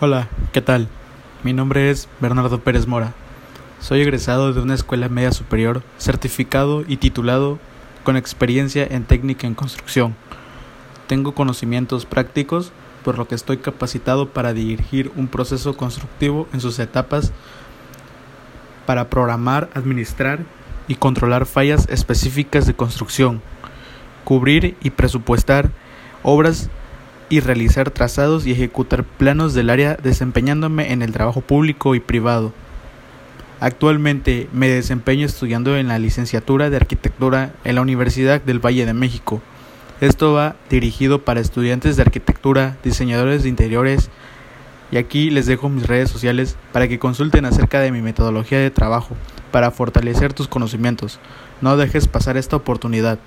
Hola, ¿qué tal? Mi nombre es Bernardo Pérez Mora. Soy egresado de una escuela media superior, certificado y titulado con experiencia en técnica en construcción. Tengo conocimientos prácticos, por lo que estoy capacitado para dirigir un proceso constructivo en sus etapas para programar, administrar y controlar fallas específicas de construcción, cubrir y presupuestar obras y realizar trazados y ejecutar planos del área desempeñándome en el trabajo público y privado. Actualmente me desempeño estudiando en la licenciatura de arquitectura en la Universidad del Valle de México. Esto va dirigido para estudiantes de arquitectura, diseñadores de interiores y aquí les dejo mis redes sociales para que consulten acerca de mi metodología de trabajo para fortalecer tus conocimientos. No dejes pasar esta oportunidad.